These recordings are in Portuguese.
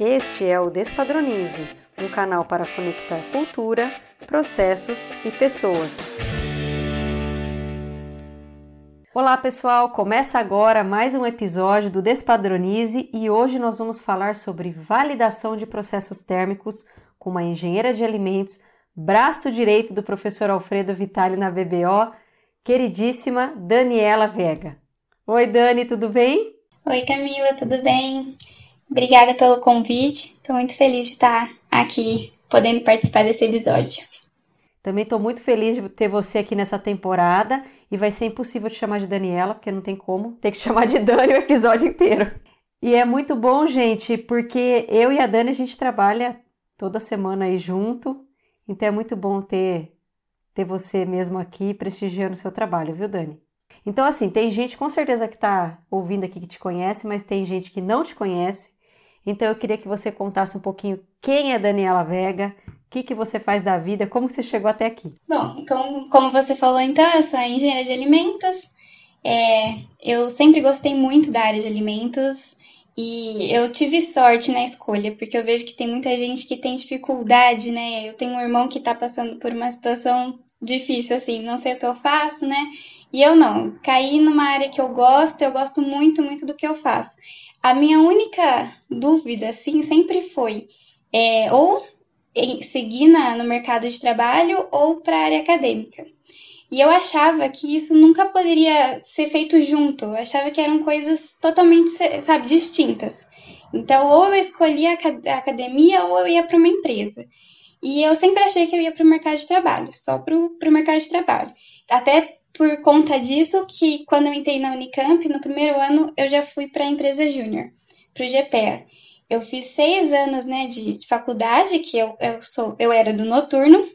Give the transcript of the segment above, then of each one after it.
Este é o Despadronize, um canal para conectar cultura, processos e pessoas. Olá pessoal, começa agora mais um episódio do Despadronize e hoje nós vamos falar sobre validação de processos térmicos com uma engenheira de alimentos, braço direito do professor Alfredo Vitali na BBO, queridíssima Daniela Vega. Oi Dani, tudo bem? Oi Camila, tudo bem? Obrigada pelo convite. Estou muito feliz de estar aqui podendo participar desse episódio. Também estou muito feliz de ter você aqui nessa temporada e vai ser impossível te chamar de Daniela, porque não tem como, ter que chamar de Dani o episódio inteiro. E é muito bom, gente, porque eu e a Dani a gente trabalha toda semana aí junto, então é muito bom ter ter você mesmo aqui prestigiando o seu trabalho, viu, Dani? Então, assim, tem gente com certeza que está ouvindo aqui que te conhece, mas tem gente que não te conhece. Então eu queria que você contasse um pouquinho quem é Daniela Vega, o que, que você faz da vida, como você chegou até aqui. Bom, como, como você falou então, eu sou engenheira de alimentos. É, eu sempre gostei muito da área de alimentos e eu tive sorte na escolha, porque eu vejo que tem muita gente que tem dificuldade, né? Eu tenho um irmão que está passando por uma situação difícil, assim, não sei o que eu faço, né? E eu não, caí numa área que eu gosto, eu gosto muito, muito do que eu faço. A minha única dúvida, assim, sempre foi é, ou seguir na, no mercado de trabalho ou para a área acadêmica. E eu achava que isso nunca poderia ser feito junto. Eu achava que eram coisas totalmente, sabe, distintas. Então, ou eu escolhia a academia ou eu ia para uma empresa. E eu sempre achei que eu ia para o mercado de trabalho, só para o mercado de trabalho. Até por conta disso que quando eu entrei na Unicamp, no primeiro ano, eu já fui para a empresa júnior, para o GPA. Eu fiz seis anos né, de, de faculdade, que eu, eu, sou, eu era do noturno.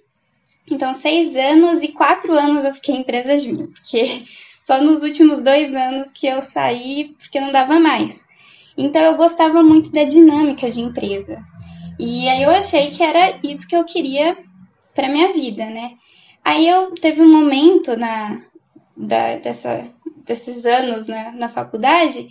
Então, seis anos e quatro anos eu fiquei em empresa júnior, porque só nos últimos dois anos que eu saí, porque não dava mais. Então, eu gostava muito da dinâmica de empresa. E aí eu achei que era isso que eu queria para minha vida, né? Aí eu teve um momento na, da, dessa, desses anos né, na faculdade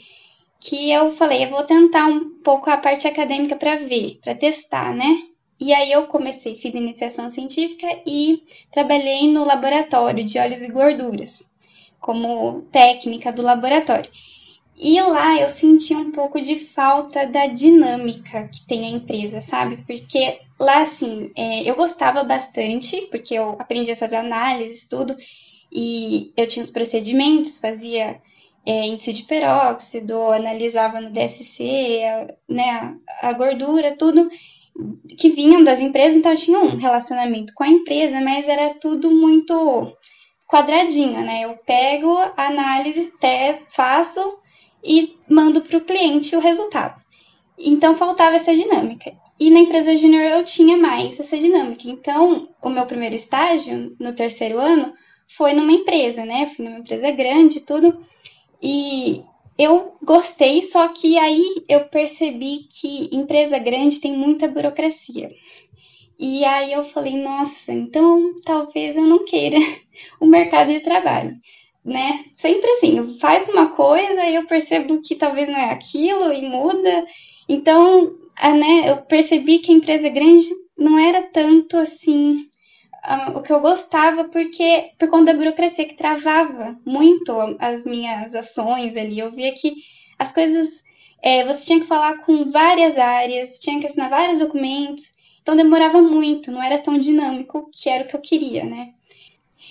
que eu falei, eu vou tentar um pouco a parte acadêmica para ver, para testar, né? E aí eu comecei, fiz iniciação científica e trabalhei no laboratório de óleos e gorduras, como técnica do laboratório. E lá eu senti um pouco de falta da dinâmica que tem a empresa, sabe? Porque lá, assim, é, eu gostava bastante, porque eu aprendi a fazer análise, tudo, e eu tinha os procedimentos, fazia é, índice de peróxido, analisava no DSC, a, né, a gordura, tudo que vinham das empresas, então eu tinha um relacionamento com a empresa, mas era tudo muito quadradinho, né? Eu pego análise, testo, faço e mando para o cliente o resultado. Então faltava essa dinâmica. E na empresa júnior eu tinha mais essa dinâmica. Então, o meu primeiro estágio, no terceiro ano, foi numa empresa, né? Fui numa empresa grande e tudo. E eu gostei, só que aí eu percebi que empresa grande tem muita burocracia. E aí eu falei, nossa, então talvez eu não queira o mercado de trabalho, né? Sempre assim, faz uma coisa e eu percebo que talvez não é aquilo e muda. Então, né, eu percebi que a empresa grande não era tanto assim o que eu gostava, porque por conta da burocracia que travava muito as minhas ações ali. Eu via que as coisas. É, você tinha que falar com várias áreas, tinha que assinar vários documentos, então demorava muito, não era tão dinâmico que era o que eu queria, né?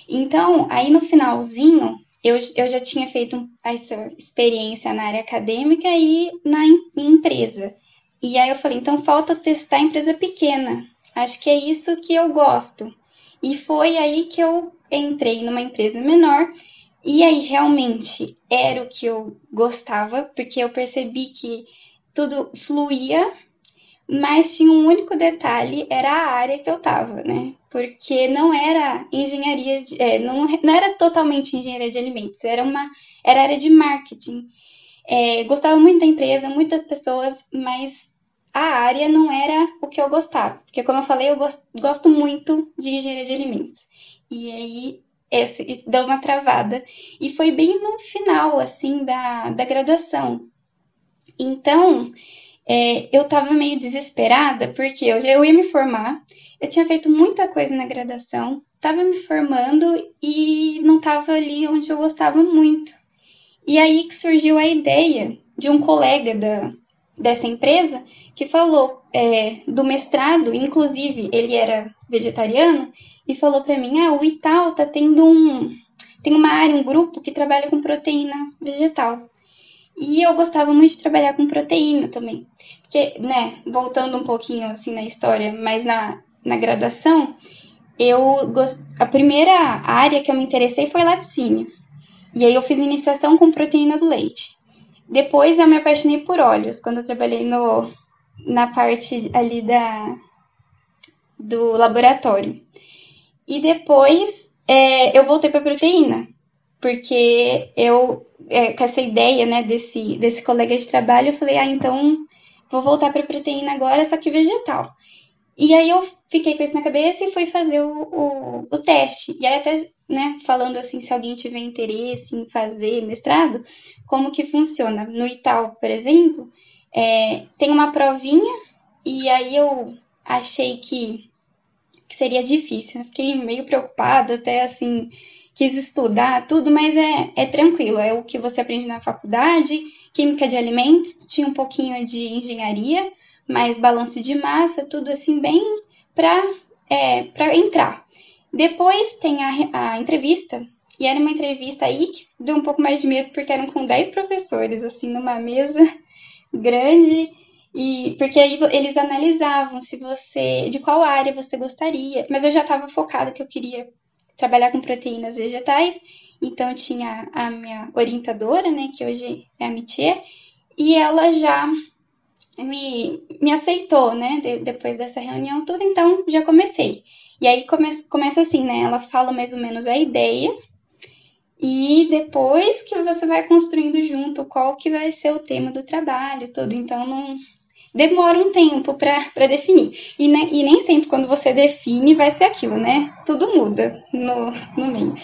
Então, aí no finalzinho, eu, eu já tinha feito essa experiência na área acadêmica e na em, empresa. E aí eu falei, então falta testar empresa pequena. Acho que é isso que eu gosto. E foi aí que eu entrei numa empresa menor. E aí realmente era o que eu gostava, porque eu percebi que tudo fluía, mas tinha um único detalhe, era a área que eu tava, né? Porque não era engenharia, de, é, não, não era totalmente engenharia de alimentos, era uma era área de marketing. É, gostava muito da empresa, muitas pessoas, mas a área não era o que eu gostava. Porque, como eu falei, eu gosto, gosto muito de engenharia de alimentos. E aí, esse, deu uma travada. E foi bem no final, assim, da, da graduação. Então, é, eu estava meio desesperada, porque eu, eu ia me formar, eu tinha feito muita coisa na graduação, estava me formando e não estava ali onde eu gostava muito. E aí que surgiu a ideia de um colega da, dessa empresa que falou é, do mestrado, inclusive ele era vegetariano, e falou para mim: ah, o Itaú tá tendo um. Tem uma área, um grupo que trabalha com proteína vegetal. E eu gostava muito de trabalhar com proteína também. Porque, né, voltando um pouquinho assim na história, mas na, na graduação, eu gost... a primeira área que eu me interessei foi laticínios. E aí eu fiz iniciação com proteína do leite. Depois eu me apaixonei por óleos, quando eu trabalhei no, na parte ali da, do laboratório. E depois é, eu voltei para proteína, porque eu, é, com essa ideia né, desse, desse colega de trabalho, eu falei, ah, então vou voltar para proteína agora, só que vegetal. E aí eu fiquei com isso na cabeça e fui fazer o, o, o teste. E aí até, né, falando assim, se alguém tiver interesse em fazer mestrado, como que funciona? No Itaú, por exemplo, é, tem uma provinha e aí eu achei que, que seria difícil. Eu fiquei meio preocupada, até assim, quis estudar tudo, mas é, é tranquilo, é o que você aprende na faculdade, química de alimentos, tinha um pouquinho de engenharia, mais balanço de massa, tudo assim bem para é, para entrar. Depois tem a, a entrevista, e era uma entrevista aí que deu um pouco mais de medo, porque eram com 10 professores, assim, numa mesa grande, e porque aí eles analisavam se você, de qual área você gostaria, mas eu já estava focada que eu queria trabalhar com proteínas vegetais, então tinha a minha orientadora, né, que hoje é a Mitier, e ela já me, me aceitou, né? De, depois dessa reunião, tudo, então já comecei. E aí come, começa assim, né? Ela fala mais ou menos a ideia, e depois que você vai construindo junto qual que vai ser o tema do trabalho, tudo. Então não demora um tempo para definir. E, né, e nem sempre quando você define vai ser aquilo, né? Tudo muda no, no meio.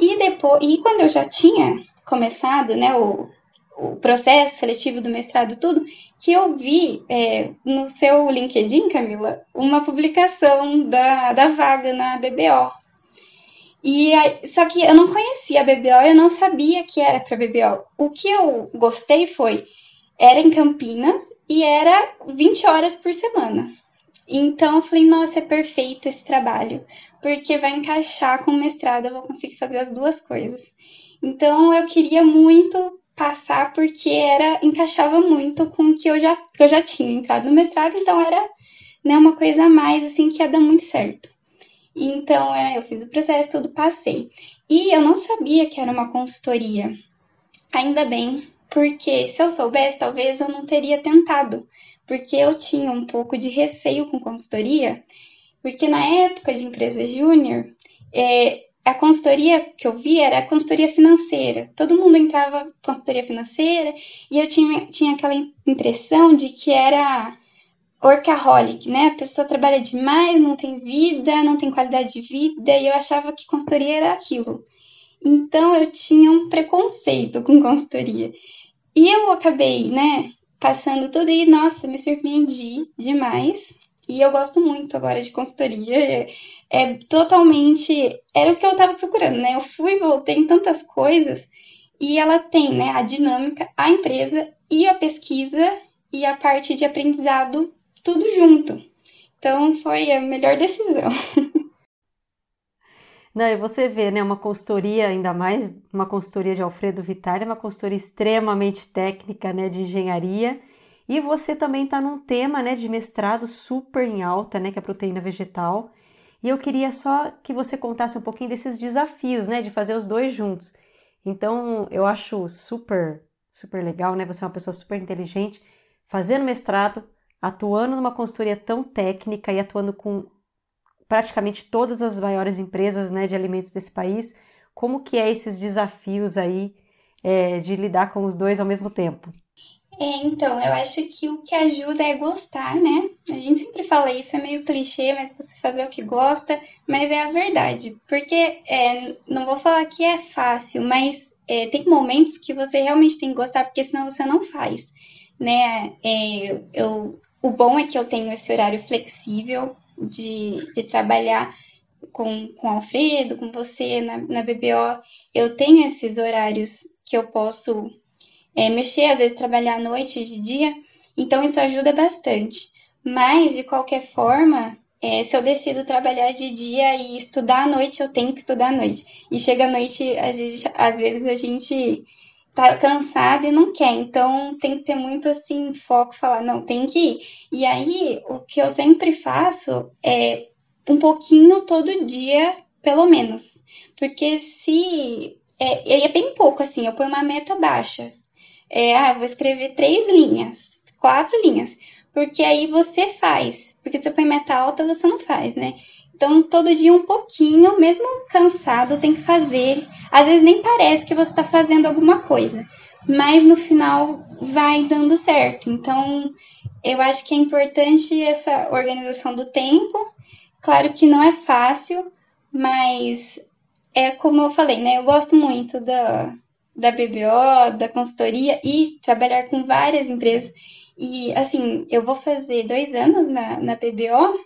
E depois, e quando eu já tinha começado, né, o, o processo seletivo do mestrado, tudo, que eu vi é, no seu LinkedIn, Camila, uma publicação da, da vaga na BBO. E aí, só que eu não conhecia a BBO, eu não sabia que era para BBO. O que eu gostei foi, era em Campinas e era 20 horas por semana. Então eu falei, nossa, é perfeito esse trabalho, porque vai encaixar com o mestrado, eu vou conseguir fazer as duas coisas. Então eu queria muito passar porque era encaixava muito com o que eu já, que eu já tinha entrado no mestrado, então era né, uma coisa a mais assim que ia dar muito certo. Então, é, eu fiz o processo, tudo passei. E eu não sabia que era uma consultoria. Ainda bem, porque se eu soubesse, talvez eu não teria tentado, porque eu tinha um pouco de receio com consultoria, porque na época de empresa júnior, é, a consultoria que eu vi era a consultoria financeira. Todo mundo entrava consultoria financeira e eu tinha, tinha aquela impressão de que era workaholic, né? A pessoa trabalha demais, não tem vida, não tem qualidade de vida, e eu achava que consultoria era aquilo. Então eu tinha um preconceito com consultoria. E eu acabei, né, passando tudo e, nossa, me surpreendi demais. E eu gosto muito agora de consultoria. É, é totalmente. Era o que eu estava procurando, né? Eu fui voltei em tantas coisas. E ela tem, né, a dinâmica, a empresa e a pesquisa e a parte de aprendizado tudo junto. Então foi a melhor decisão. Não, e você vê, né, uma consultoria, ainda mais uma consultoria de Alfredo Vitale, uma consultoria extremamente técnica, né, de engenharia, e você também está num tema, né, de mestrado super em alta, né, que é a proteína vegetal, e eu queria só que você contasse um pouquinho desses desafios, né, de fazer os dois juntos. Então, eu acho super, super legal, né, você é uma pessoa super inteligente, fazendo mestrado, atuando numa consultoria tão técnica e atuando com praticamente todas as maiores empresas né, de alimentos desse país, como que é esses desafios aí é, de lidar com os dois ao mesmo tempo? É, então, eu acho que o que ajuda é gostar, né? A gente sempre fala isso, é meio clichê, mas você fazer o que gosta, mas é a verdade. Porque, é, não vou falar que é fácil, mas é, tem momentos que você realmente tem que gostar, porque senão você não faz né? É, eu, o bom é que eu tenho esse horário flexível de, de trabalhar com, com o Alfredo, com você na, na BBO. Eu tenho esses horários que eu posso é, mexer, às vezes trabalhar à noite, de dia, então isso ajuda bastante. Mas, de qualquer forma, é, se eu decido trabalhar de dia e estudar à noite, eu tenho que estudar à noite. E chega à noite, gente, às vezes a gente tá cansado e não quer. Então tem que ter muito assim foco, falar, não, tem que ir. E aí o que eu sempre faço é um pouquinho todo dia, pelo menos. Porque se. É, é bem pouco, assim, eu ponho uma meta baixa. É, ah, vou escrever três linhas, quatro linhas. Porque aí você faz. Porque se você põe meta alta, você não faz, né? Então, todo dia um pouquinho, mesmo cansado, tem que fazer. Às vezes nem parece que você está fazendo alguma coisa, mas no final vai dando certo. Então, eu acho que é importante essa organização do tempo. Claro que não é fácil, mas é como eu falei, né? Eu gosto muito da, da BBO, da consultoria e trabalhar com várias empresas. E, assim, eu vou fazer dois anos na, na BBO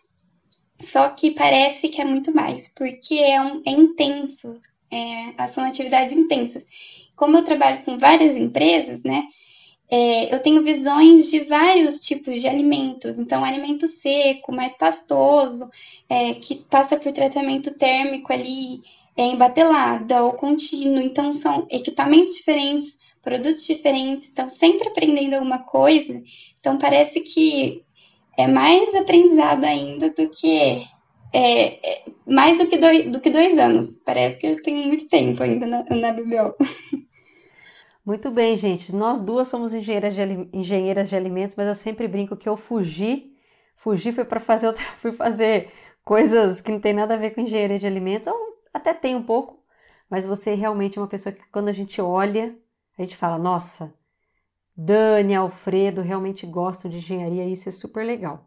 só que parece que é muito mais, porque é, um, é intenso, é, são atividades intensas. Como eu trabalho com várias empresas, né? É, eu tenho visões de vários tipos de alimentos. Então, alimento seco, mais pastoso, é, que passa por tratamento térmico ali, é, em batelada ou contínuo. Então, são equipamentos diferentes, produtos diferentes. Então, sempre aprendendo alguma coisa. Então, parece que é mais aprendizado ainda do que é, é, mais do que, dois, do que dois anos. Parece que eu tenho muito tempo ainda na, na. Muito bem, gente. Nós duas somos engenheiras de, engenheiras de alimentos, mas eu sempre brinco que eu fugi. Fugi foi para fazer outra, fui fazer coisas que não tem nada a ver com engenharia de alimentos, ou até tem um pouco, mas você realmente é uma pessoa que quando a gente olha, a gente fala, nossa, Dani, Alfredo realmente gostam de engenharia isso é super legal.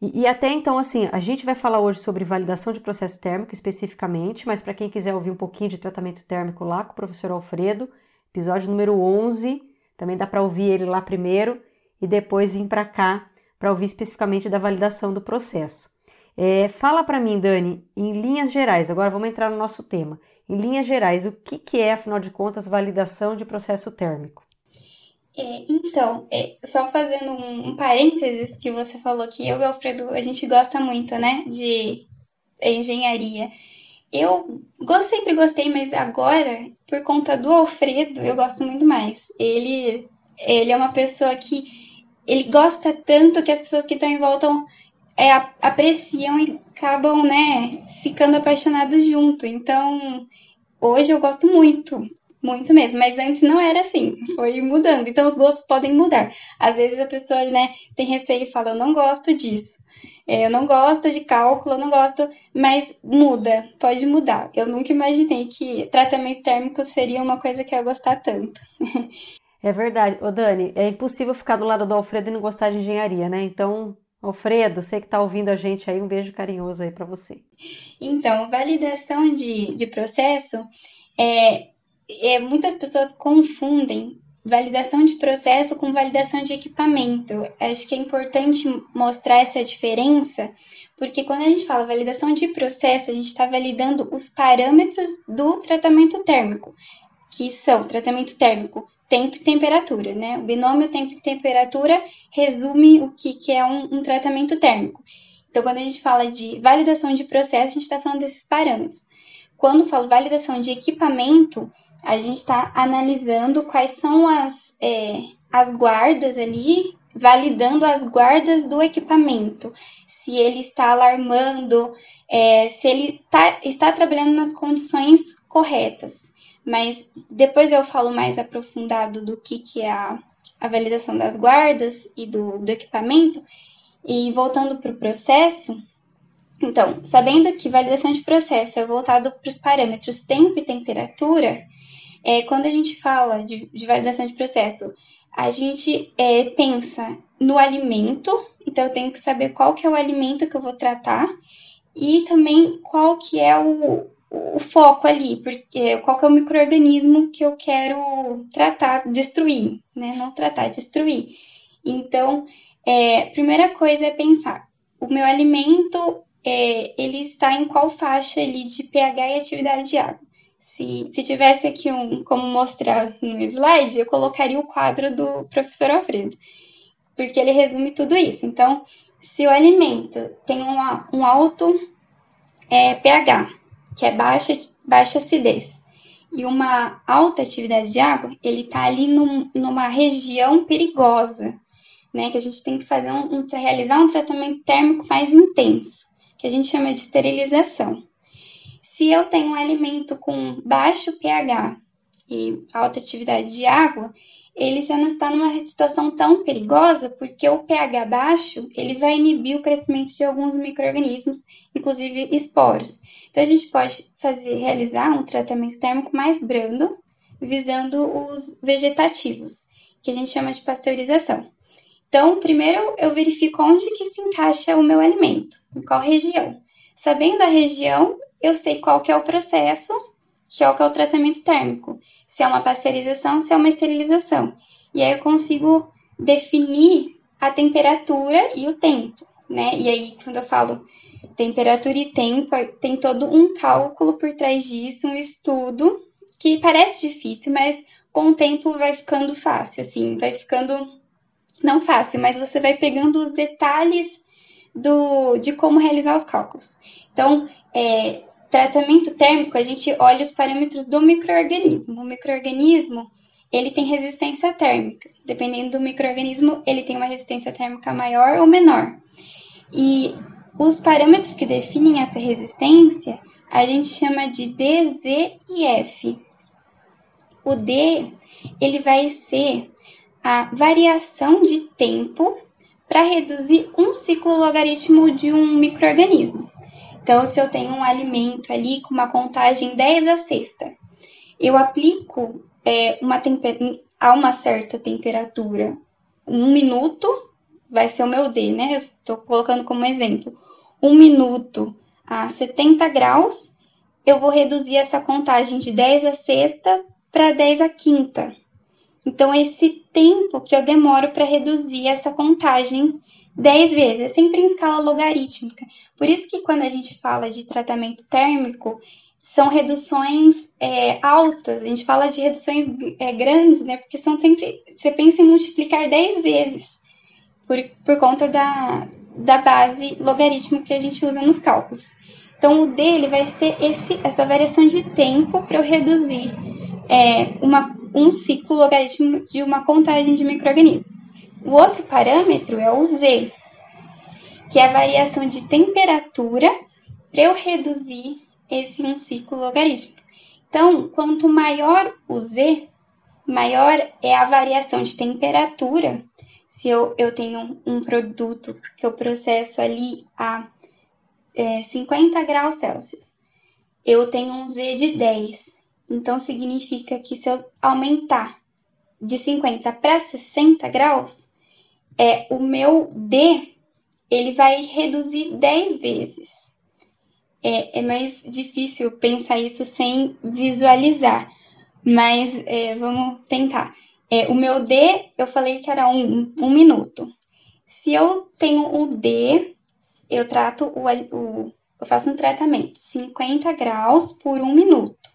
E, e, até então, assim, a gente vai falar hoje sobre validação de processo térmico especificamente, mas para quem quiser ouvir um pouquinho de tratamento térmico lá com o professor Alfredo, episódio número 11, também dá para ouvir ele lá primeiro e depois vir para cá para ouvir especificamente da validação do processo. É, fala para mim, Dani, em linhas gerais, agora vamos entrar no nosso tema. Em linhas gerais, o que, que é, afinal de contas, validação de processo térmico? É, então, é, só fazendo um, um, parênteses que você falou que eu e o Alfredo, a gente gosta muito, né, de engenharia. Eu sempre gostei, mas agora, por conta do Alfredo, eu gosto muito mais. Ele, ele é uma pessoa que ele gosta tanto que as pessoas que estão em volta é, apreciam e acabam, né, ficando apaixonados junto. Então, hoje eu gosto muito. Muito mesmo, mas antes não era assim, foi mudando. Então os gostos podem mudar. Às vezes a pessoa, né, tem receio e fala, eu não gosto disso. É, eu não gosto de cálculo, eu não gosto, mas muda, pode mudar. Eu nunca imaginei que tratamento térmico seria uma coisa que eu ia gostar tanto. É verdade. Ô Dani, é impossível ficar do lado do Alfredo e não gostar de engenharia, né? Então, Alfredo, você que está ouvindo a gente aí, um beijo carinhoso aí para você. Então, validação de, de processo é, é, muitas pessoas confundem validação de processo com validação de equipamento. Acho que é importante mostrar essa diferença, porque quando a gente fala validação de processo, a gente está validando os parâmetros do tratamento térmico, que são tratamento térmico, tempo e temperatura, né? O binômio tempo e temperatura resume o que, que é um, um tratamento térmico. Então, quando a gente fala de validação de processo, a gente está falando desses parâmetros. Quando falo validação de equipamento, a gente está analisando quais são as, é, as guardas ali, validando as guardas do equipamento, se ele está alarmando, é, se ele tá, está trabalhando nas condições corretas. Mas depois eu falo mais aprofundado do que, que é a, a validação das guardas e do, do equipamento. E voltando para o processo, então, sabendo que validação de processo é voltado para os parâmetros tempo e temperatura, é, quando a gente fala de, de validação de processo, a gente é, pensa no alimento, então eu tenho que saber qual que é o alimento que eu vou tratar e também qual que é o, o foco ali, porque qual que é o microorganismo que eu quero tratar, destruir, né? Não tratar, destruir. Então, é, primeira coisa é pensar, o meu alimento, é, ele está em qual faixa ali de pH e atividade de água? Se, se tivesse aqui um, como mostrar no slide, eu colocaria o quadro do professor Alfredo, porque ele resume tudo isso. Então, se o alimento tem uma, um alto é, pH, que é baixa, baixa acidez, e uma alta atividade de água, ele está ali num, numa região perigosa, né? Que a gente tem que fazer um, um, realizar um tratamento térmico mais intenso, que a gente chama de esterilização. Se eu tenho um alimento com baixo pH e alta atividade de água, ele já não está numa situação tão perigosa, porque o pH baixo, ele vai inibir o crescimento de alguns micro-organismos, inclusive esporos. Então, a gente pode fazer, realizar um tratamento térmico mais brando, visando os vegetativos, que a gente chama de pasteurização. Então, primeiro eu verifico onde que se encaixa o meu alimento, em qual região. Sabendo a região, eu sei qual que é o processo, que é o que é o tratamento térmico se é uma pasteurização, se é uma esterilização. E aí eu consigo definir a temperatura e o tempo, né? E aí, quando eu falo temperatura e tempo, tem todo um cálculo por trás disso, um estudo que parece difícil, mas com o tempo vai ficando fácil, assim, vai ficando não fácil, mas você vai pegando os detalhes do, de como realizar os cálculos. Então, é, Tratamento térmico, a gente olha os parâmetros do microorganismo. O microorganismo, ele tem resistência térmica. Dependendo do microorganismo, ele tem uma resistência térmica maior ou menor. E os parâmetros que definem essa resistência, a gente chama de D, Z e F. O D, ele vai ser a variação de tempo para reduzir um ciclo logaritmo de um microorganismo. Então, se eu tenho um alimento ali com uma contagem 10 a sexta, eu aplico é, uma a uma certa temperatura um minuto, vai ser o meu D, né? Eu estou colocando como exemplo. Um minuto a 70 graus, eu vou reduzir essa contagem de 10 a sexta para 10 a quinta. Então, esse tempo que eu demoro para reduzir essa contagem 10 vezes, é sempre em escala logarítmica. Por isso que quando a gente fala de tratamento térmico, são reduções é, altas, a gente fala de reduções é, grandes, né? Porque são sempre, você pensa em multiplicar 10 vezes, por, por conta da, da base logarítmica que a gente usa nos cálculos. Então, o D ele vai ser esse, essa variação de tempo para eu reduzir é, uma, um ciclo logarítmico de uma contagem de microorganismos. O outro parâmetro é o Z, que é a variação de temperatura para eu reduzir esse um ciclo logarítmico. Então, quanto maior o Z, maior é a variação de temperatura. Se eu, eu tenho um produto que eu processo ali a é, 50 graus Celsius, eu tenho um Z de 10. Então, significa que se eu aumentar de 50 para 60 graus, é, o meu D ele vai reduzir 10 vezes. É, é mais difícil pensar isso sem visualizar, mas é, vamos tentar. É, o meu D, eu falei que era um, um minuto. Se eu tenho o D, eu trato o, o eu faço um tratamento 50 graus por um minuto.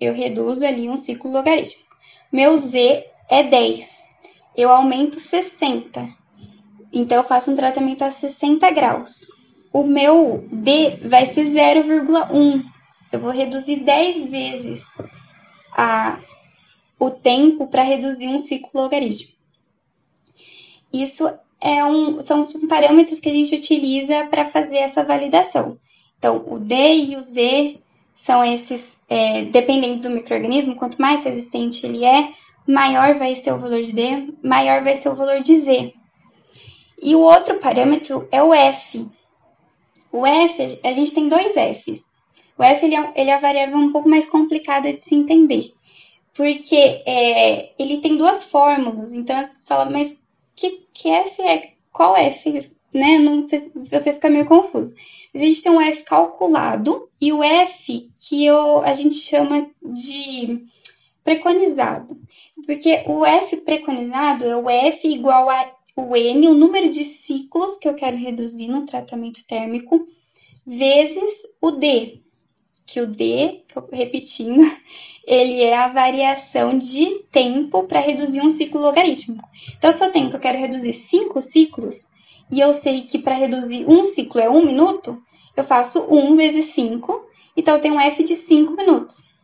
Eu reduzo ali um ciclo logarítmico. Meu Z é 10. Eu aumento 60. Então, eu faço um tratamento a 60 graus. O meu D vai ser 0,1. Eu vou reduzir 10 vezes a, o tempo para reduzir um ciclo logarítmico. Isso é um, são os parâmetros que a gente utiliza para fazer essa validação. Então, o D e o Z são esses, é, dependendo do microorganismo, quanto mais resistente ele é, maior vai ser o valor de D, maior vai ser o valor de Z. E o outro parâmetro é o F. O F, a gente tem dois Fs. O F ele é, ele é a variável um pouco mais complicada de se entender, porque é, ele tem duas fórmulas. Então você fala, mas que, que F é? Qual F né, não, você, você fica meio confuso. Mas a gente tem um F calculado e o F que eu, a gente chama de preconizado. Porque o F preconizado é o F igual a o N, o número de ciclos que eu quero reduzir no tratamento térmico, vezes o D, que o D, repetindo, ele é a variação de tempo para reduzir um ciclo logarítmico. Então, se eu tenho que eu quero reduzir cinco ciclos, e eu sei que para reduzir um ciclo é um minuto, eu faço 1 vezes 5, então eu tenho um F de 5 minutos.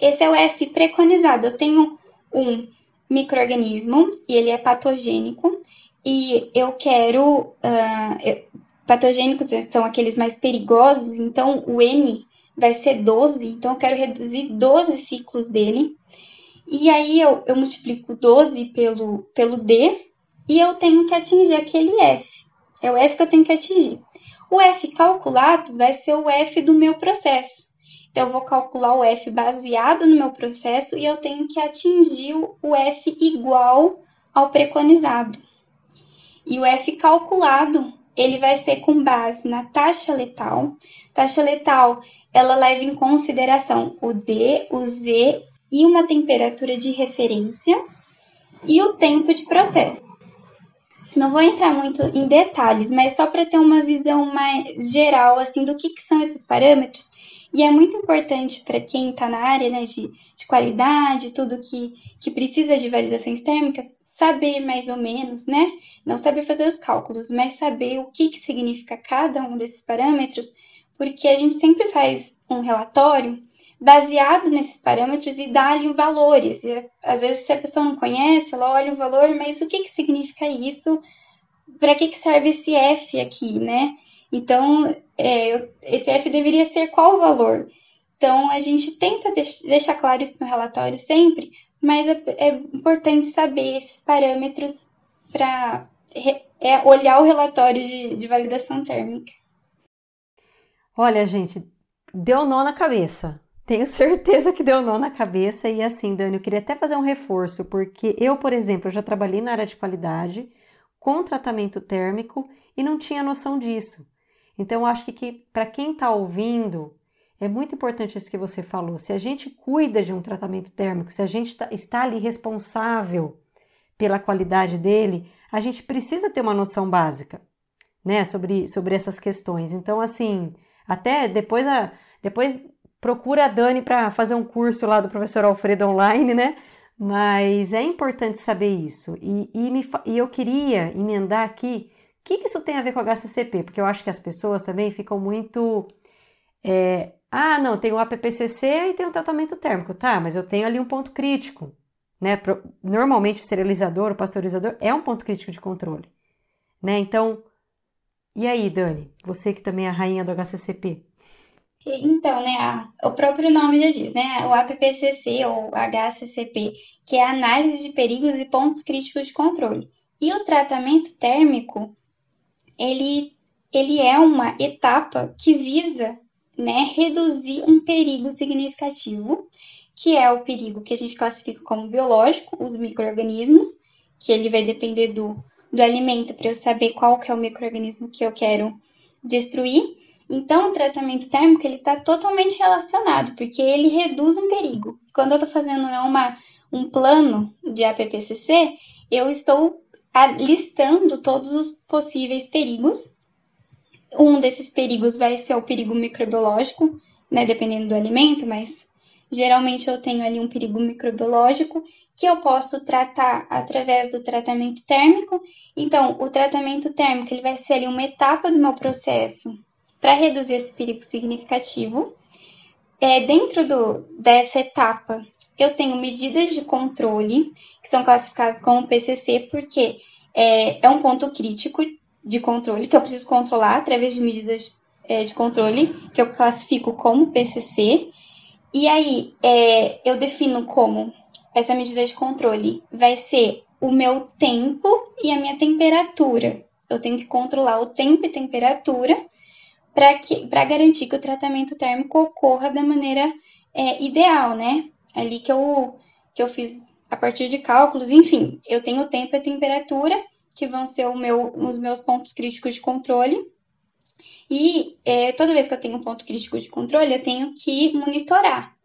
Esse é o F preconizado. Eu tenho um microorganismo e ele é patogênico e eu quero uh, patogênicos são aqueles mais perigosos, então o N vai ser 12, então eu quero reduzir 12 ciclos dele. E aí eu, eu multiplico 12 pelo, pelo D e eu tenho que atingir aquele F. É o F que eu tenho que atingir. O F calculado vai ser o F do meu processo. Então, eu vou calcular o F baseado no meu processo e eu tenho que atingir o F igual ao preconizado. E o F calculado, ele vai ser com base na taxa letal. Taxa letal, ela leva em consideração o D, o Z e uma temperatura de referência e o tempo de processo. Não vou entrar muito em detalhes, mas só para ter uma visão mais geral assim do que, que são esses parâmetros. E é muito importante para quem está na área né, de, de qualidade, tudo que, que precisa de validações térmicas, saber mais ou menos, né? Não saber fazer os cálculos, mas saber o que, que significa cada um desses parâmetros, porque a gente sempre faz um relatório baseado nesses parâmetros e dá ali valores. E, às vezes, se a pessoa não conhece, ela olha o valor, mas o que, que significa isso? Para que, que serve esse F aqui, né? Então, é, esse F deveria ser qual o valor? Então, a gente tenta deixar claro isso no relatório sempre, mas é, é importante saber esses parâmetros para é, olhar o relatório de, de validação térmica. Olha, gente, deu nó na cabeça. Tenho certeza que deu nó na cabeça. E assim, Dani, eu queria até fazer um reforço, porque eu, por exemplo, já trabalhei na área de qualidade com tratamento térmico e não tinha noção disso. Então, eu acho que, que para quem está ouvindo, é muito importante isso que você falou. Se a gente cuida de um tratamento térmico, se a gente tá, está ali responsável pela qualidade dele, a gente precisa ter uma noção básica, né, sobre, sobre essas questões. Então, assim, até depois, a, depois procura a Dani para fazer um curso lá do professor Alfredo online, né? Mas é importante saber isso. E, e, me, e eu queria emendar aqui o que, que isso tem a ver com HCCP? Porque eu acho que as pessoas também ficam muito. É, ah, não, tem o APPCC e tem o tratamento térmico. Tá, mas eu tenho ali um ponto crítico. Né? Normalmente o serializador, o pasteurizador é um ponto crítico de controle. Né? Então, e aí, Dani? Você que também é a rainha do HCCP. Então, né, a, o próprio nome já diz, né, o APPCC ou HCCP, que é a análise de perigos e pontos críticos de controle. E o tratamento térmico, ele, ele é uma etapa que visa né, reduzir um perigo significativo, que é o perigo que a gente classifica como biológico, os micro-organismos, que ele vai depender do, do alimento para eu saber qual que é o microorganismo que eu quero destruir. Então, o tratamento térmico ele está totalmente relacionado, porque ele reduz um perigo. Quando eu estou fazendo né, uma, um plano de APPCC, eu estou listando todos os possíveis perigos. Um desses perigos vai ser o perigo microbiológico, né, dependendo do alimento, mas geralmente eu tenho ali um perigo microbiológico que eu posso tratar através do tratamento térmico. Então, o tratamento térmico ele vai ser ali uma etapa do meu processo para reduzir esse perigo significativo. É, dentro do, dessa etapa, eu tenho medidas de controle, que são classificadas como PCC, porque é, é um ponto crítico de controle que eu preciso controlar através de medidas é, de controle, que eu classifico como PCC. E aí, é, eu defino como essa medida de controle vai ser o meu tempo e a minha temperatura. Eu tenho que controlar o tempo e temperatura para garantir que o tratamento térmico ocorra da maneira é, ideal, né? Ali que eu, que eu fiz a partir de cálculos, enfim, eu tenho o tempo e a temperatura que vão ser meu, os meus pontos críticos de controle. E é, toda vez que eu tenho um ponto crítico de controle, eu tenho que monitorar.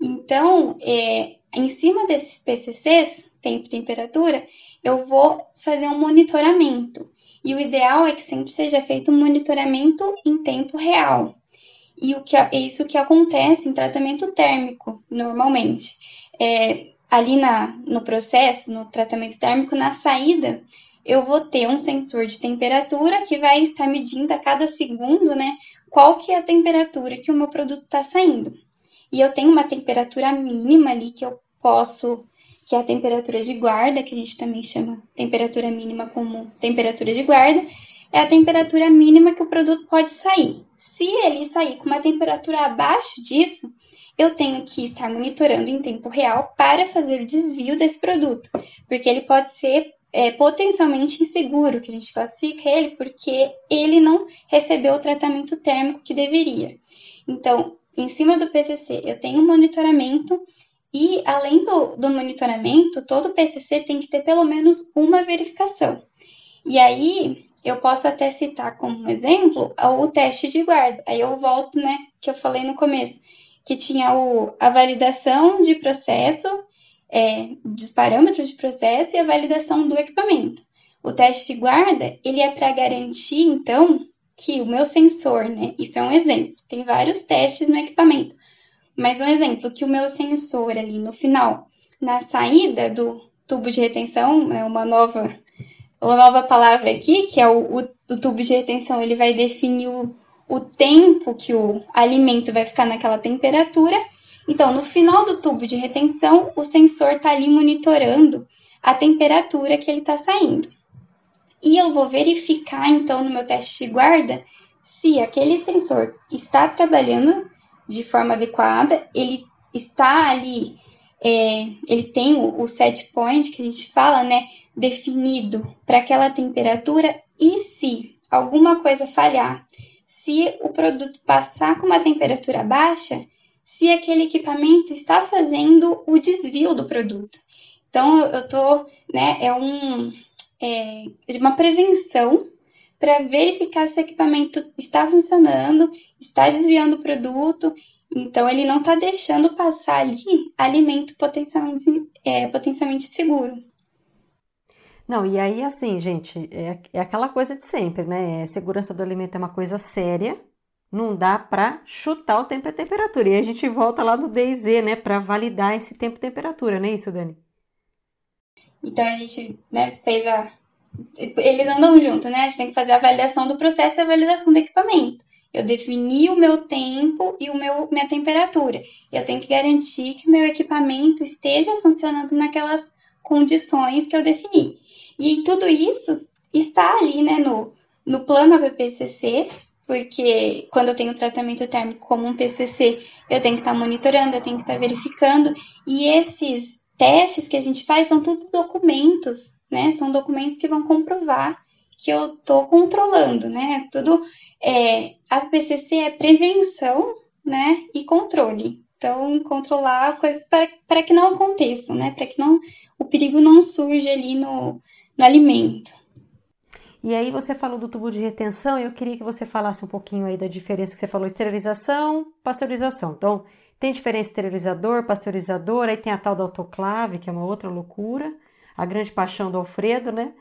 Então, é, em cima desses PCCs, tempo e temperatura, eu vou fazer um monitoramento. E o ideal é que sempre seja feito um monitoramento em tempo real. E o que é isso que acontece em tratamento térmico, normalmente. É, ali na, no processo, no tratamento térmico, na saída, eu vou ter um sensor de temperatura que vai estar medindo a cada segundo, né, qual que é a temperatura que o meu produto está saindo. E eu tenho uma temperatura mínima ali que eu posso, que é a temperatura de guarda, que a gente também chama temperatura mínima como temperatura de guarda, é a temperatura mínima que o produto pode sair. Se ele sair com uma temperatura abaixo disso, eu tenho que estar monitorando em tempo real para fazer o desvio desse produto, porque ele pode ser é, potencialmente inseguro, que a gente classifica ele, porque ele não recebeu o tratamento térmico que deveria. Então, em cima do PCC, eu tenho um monitoramento e, além do, do monitoramento, todo PCC tem que ter pelo menos uma verificação. E aí, eu posso até citar como exemplo o teste de guarda. Aí eu volto, né, que eu falei no começo, que tinha o, a validação de processo, é, dos parâmetros de processo e a validação do equipamento. O teste guarda, ele é para garantir, então, que o meu sensor, né? Isso é um exemplo. Tem vários testes no equipamento. Mas um exemplo, que o meu sensor ali no final, na saída do tubo de retenção, é uma nova, uma nova palavra aqui, que é o, o, o tubo de retenção, ele vai definir o, o tempo que o alimento vai ficar naquela temperatura. Então, no final do tubo de retenção, o sensor está ali monitorando a temperatura que ele está saindo. E eu vou verificar, então, no meu teste de guarda, se aquele sensor está trabalhando de forma adequada, ele está ali, é, ele tem o, o set point que a gente fala, né, definido para aquela temperatura, e se alguma coisa falhar, se o produto passar com uma temperatura baixa, se aquele equipamento está fazendo o desvio do produto. Então, eu estou, né, é um, é, uma prevenção para verificar se o equipamento está funcionando, está desviando o produto, então ele não está deixando passar ali alimento potencialmente, é, potencialmente seguro. Não, e aí assim, gente, é, é aquela coisa de sempre, né? Segurança do alimento é uma coisa séria, não dá para chutar o tempo e a temperatura. E a gente volta lá no DZ, né, para validar esse tempo e temperatura, não é isso, Dani? Então a gente né, fez a. Eles andam junto, né? A gente tem que fazer a validação do processo e a validação do equipamento. Eu defini o meu tempo e o meu, minha temperatura. Eu tenho que garantir que o meu equipamento esteja funcionando naquelas condições que eu defini. E tudo isso está ali, né, no, no plano APPCC, porque quando eu tenho tratamento térmico como um PCC, eu tenho que estar monitorando, eu tenho que estar verificando, e esses testes que a gente faz são tudo documentos, né? São documentos que vão comprovar que eu estou controlando, né? Tudo é, a PCC é prevenção, né? E controle. Então, controlar coisas para que não aconteçam, né? Para que não o perigo não surja ali no, no alimento. E aí você falou do tubo de retenção, eu queria que você falasse um pouquinho aí da diferença que você falou, esterilização, pasteurização. Então, tem diferença esterilizador, pasteurizador, aí tem a tal da autoclave, que é uma outra loucura, a grande paixão do Alfredo, né?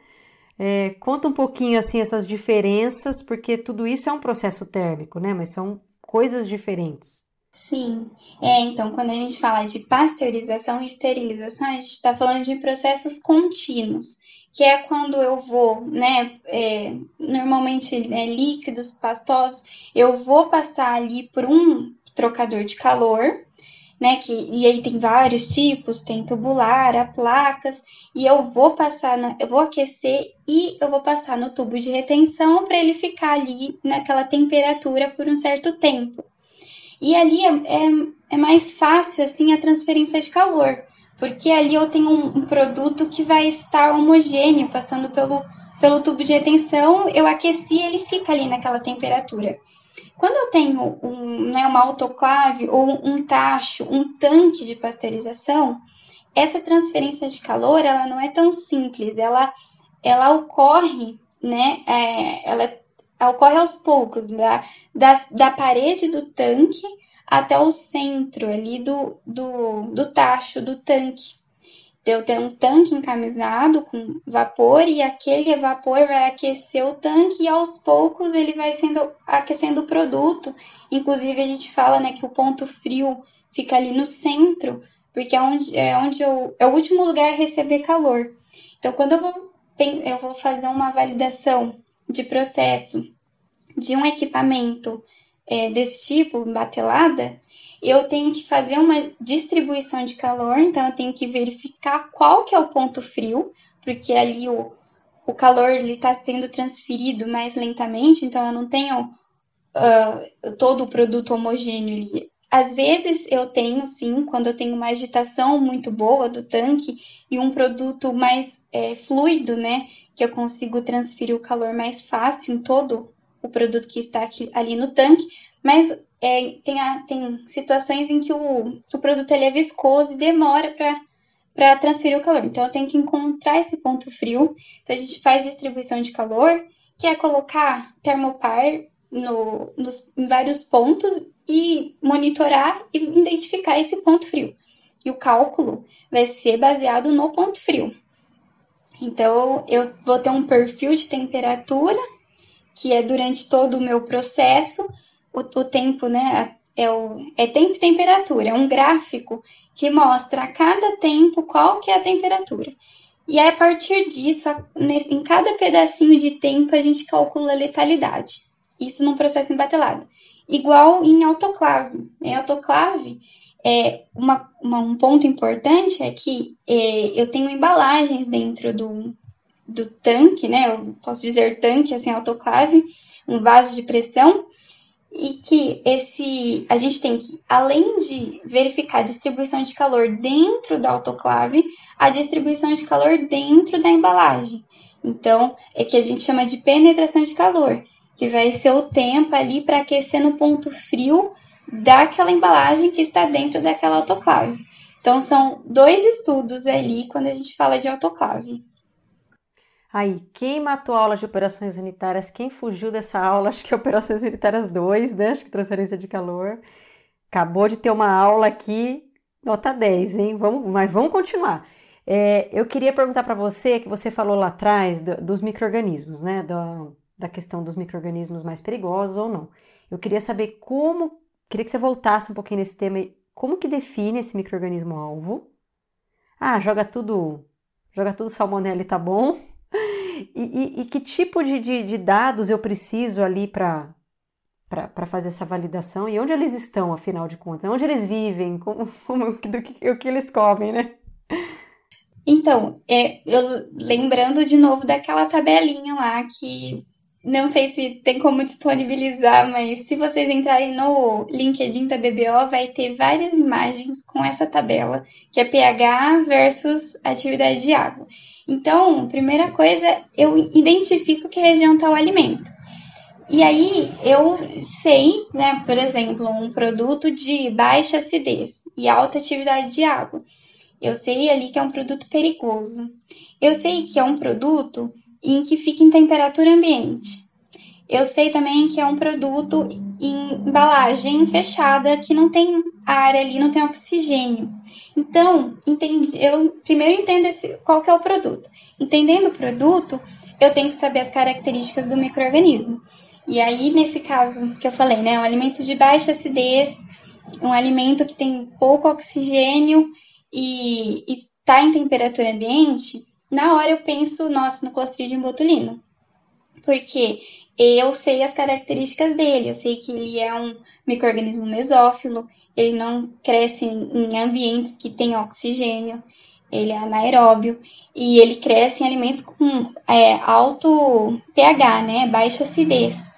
É, conta um pouquinho assim essas diferenças, porque tudo isso é um processo térmico, né? Mas são coisas diferentes. Sim, é, então quando a gente fala de pasteurização e esterilização, a gente está falando de processos contínuos, que é quando eu vou, né, é, normalmente é, líquidos pastosos, eu vou passar ali por um trocador de calor, né? Que, e aí tem vários tipos, tem tubular, a placas, e eu vou passar, na, eu vou aquecer e eu vou passar no tubo de retenção para ele ficar ali naquela temperatura por um certo tempo. E ali é, é, é, mais fácil assim a transferência de calor, porque ali eu tenho um, um produto que vai estar homogêneo passando pelo, pelo tubo de retenção, eu aqueci ele fica ali naquela temperatura. Quando eu tenho um, né, uma autoclave ou um tacho, um tanque de pasteurização, essa transferência de calor ela não é tão simples, ela ela ocorre, né? É, ela ocorre aos poucos, da, da, da parede do tanque até o centro ali do, do, do tacho do tanque. Então, eu tenho um tanque encamisado com vapor e aquele vapor vai aquecer o tanque e aos poucos ele vai sendo aquecendo o produto. Inclusive a gente fala né, que o ponto frio fica ali no centro, porque é onde, é onde eu, é o último lugar a receber calor. Então, quando eu vou, eu vou fazer uma validação de processo de um equipamento é, desse tipo, batelada, eu tenho que fazer uma distribuição de calor, então eu tenho que verificar qual que é o ponto frio, porque ali o, o calor está sendo transferido mais lentamente, então eu não tenho uh, todo o produto homogêneo ali. Às vezes eu tenho, sim, quando eu tenho uma agitação muito boa do tanque e um produto mais é, fluido, né, que eu consigo transferir o calor mais fácil em todo o produto que está aqui, ali no tanque, mas é, tem, a, tem situações em que o, o produto ele é viscoso e demora para transferir o calor. Então, eu tenho que encontrar esse ponto frio. Então, a gente faz distribuição de calor, que é colocar termopar no, nos, em vários pontos e monitorar e identificar esse ponto frio. E o cálculo vai ser baseado no ponto frio. Então, eu vou ter um perfil de temperatura que é durante todo o meu processo, o, o tempo, né? É, o, é tempo e temperatura, é um gráfico que mostra a cada tempo qual que é a temperatura. E aí, a partir disso, em cada pedacinho de tempo, a gente calcula a letalidade. Isso num processo embatelado. Igual em autoclave. Em autoclave, é, uma, uma, um ponto importante é que é, eu tenho embalagens dentro do, do tanque, né? Eu posso dizer tanque, assim, autoclave, um vaso de pressão, e que esse a gente tem que, além de verificar a distribuição de calor dentro da autoclave, a distribuição de calor dentro da embalagem. Então, é que a gente chama de penetração de calor, que vai ser o tempo ali para aquecer no ponto frio daquela embalagem que está dentro daquela autoclave. Então, são dois estudos ali quando a gente fala de autoclave. Aí, quem matou a aula de operações unitárias? Quem fugiu dessa aula? Acho que é Operações Unitárias 2, né? Acho que transferência de calor. Acabou de ter uma aula aqui, nota 10, hein? Vamos, mas vamos continuar. É, eu queria perguntar para você, que você falou lá atrás do, dos micro-organismos, né? Da, da questão dos micro-organismos mais perigosos ou não. Eu queria saber como, queria que você voltasse um pouquinho nesse tema, como que define esse micro-organismo alvo? Ah, joga tudo, joga tudo salmonella e tá bom? E, e, e que tipo de, de, de, dados eu preciso ali para para fazer essa validação e onde eles estão, afinal de contas? Onde eles vivem? Como, como, do que, o que eles comem, né? Então, é, eu lembrando de novo daquela tabelinha lá que não sei se tem como disponibilizar, mas se vocês entrarem no LinkedIn da BBO, vai ter várias imagens com essa tabela, que é pH versus atividade de água. Então, primeira coisa, eu identifico que região está o alimento. E aí eu sei, né, por exemplo, um produto de baixa acidez e alta atividade de água. Eu sei ali que é um produto perigoso. Eu sei que é um produto em que fica em temperatura ambiente. Eu sei também que é um produto em embalagem fechada que não tem ar ali, não tem oxigênio. Então, entendi, eu primeiro entendo esse, qual que é o produto. Entendendo o produto, eu tenho que saber as características do microorganismo. E aí, nesse caso que eu falei, né, um alimento de baixa acidez, um alimento que tem pouco oxigênio e está em temperatura ambiente, na hora eu penso, nossa, no Clostridium botulino. Porque eu sei as características dele, eu sei que ele é um microorganismo mesófilo, ele não cresce em ambientes que têm oxigênio, ele é anaeróbio e ele cresce em alimentos com é, alto pH, né, baixa acidez.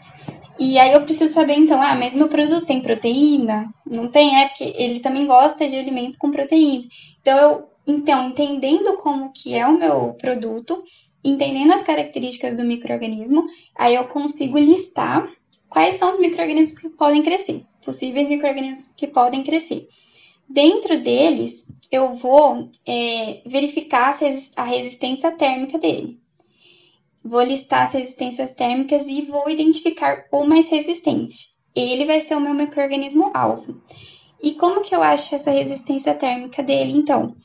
E aí eu preciso saber então, ah, mas meu produto tem proteína? Não tem, é porque ele também gosta de alimentos com proteína. Então eu, então entendendo como que é o meu produto, entendendo as características do microorganismo, aí eu consigo listar quais são os microorganismos que podem crescer possíveis micro-organismos que podem crescer. Dentro deles, eu vou é, verificar a resistência térmica dele. vou listar as resistências térmicas e vou identificar o mais resistente. Ele vai ser o meu microorganismo alvo. E como que eu acho essa resistência térmica dele, então?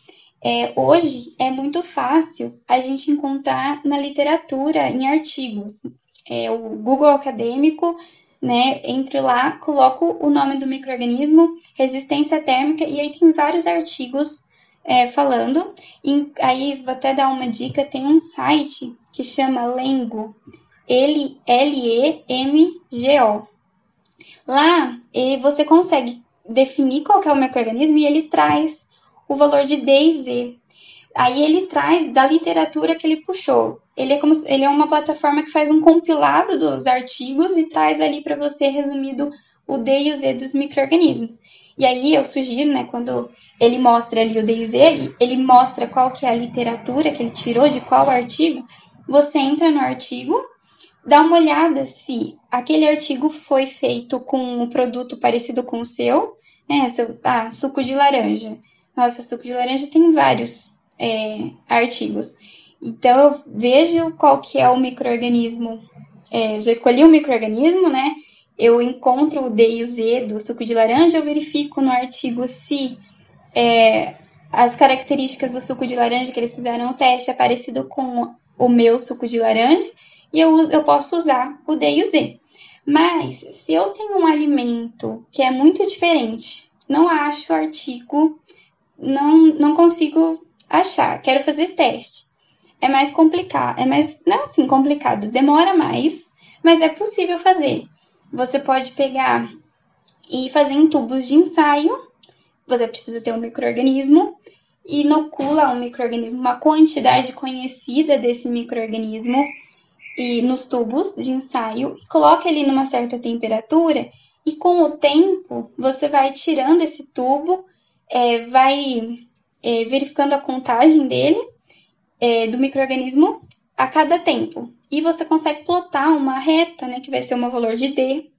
É, hoje é muito fácil a gente encontrar na literatura, em artigos. É, o Google Acadêmico, né, entre lá, coloco o nome do microorganismo, resistência térmica, e aí tem vários artigos é, falando. E aí vou até dar uma dica: tem um site que chama Lengo, L-E-M-G-O. Lá você consegue definir qual é o microorganismo e ele traz o valor de D e Z. Aí ele traz da literatura que ele puxou. Ele é como ele é uma plataforma que faz um compilado dos artigos e traz ali para você resumido o D e o Z dos microorganismos. E aí eu sugiro, né, quando ele mostra ali o D e Z, ele mostra qual que é a literatura que ele tirou de qual artigo, você entra no artigo, dá uma olhada se aquele artigo foi feito com um produto parecido com o seu, né, seu, ah, suco de laranja. Nossa, suco de laranja tem vários é, artigos. Então, eu vejo qual que é o microorganismo. É, já escolhi o microorganismo, né? Eu encontro o D e o Z do suco de laranja, eu verifico no artigo se é, as características do suco de laranja que eles fizeram o teste é parecido com o meu suco de laranja, e eu, eu posso usar o D e o Z. Mas, se eu tenho um alimento que é muito diferente, não acho o artigo não, não consigo achar. Quero fazer teste. É mais complicado, é mais, não assim complicado, demora mais, mas é possível fazer. Você pode pegar e fazer em tubos de ensaio. Você precisa ter um microorganismo inocula um microorganismo, uma quantidade conhecida desse microorganismo e nos tubos de ensaio coloca ele numa certa temperatura e com o tempo você vai tirando esse tubo é, vai é, verificando a contagem dele, é, do microorganismo, a cada tempo. E você consegue plotar uma reta, né, que vai ser o meu valor de D.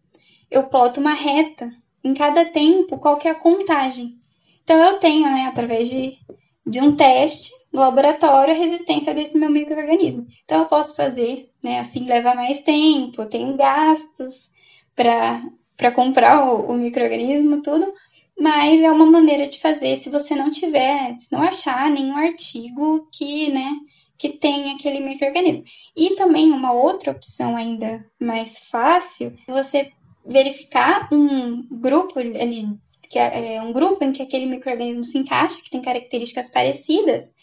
Eu ploto uma reta em cada tempo, qual que é a contagem. Então, eu tenho, né, através de, de um teste no laboratório, a resistência desse meu microorganismo. Então, eu posso fazer, né, assim, leva mais tempo, eu tenho gastos para comprar o, o microorganismo, tudo, mas é uma maneira de fazer se você não tiver, se não achar nenhum artigo que, né, que tem aquele microorganismo. E também uma outra opção ainda mais fácil você verificar um grupo ali, que é, é um grupo em que aquele microorganismo se encaixa, que tem características parecidas,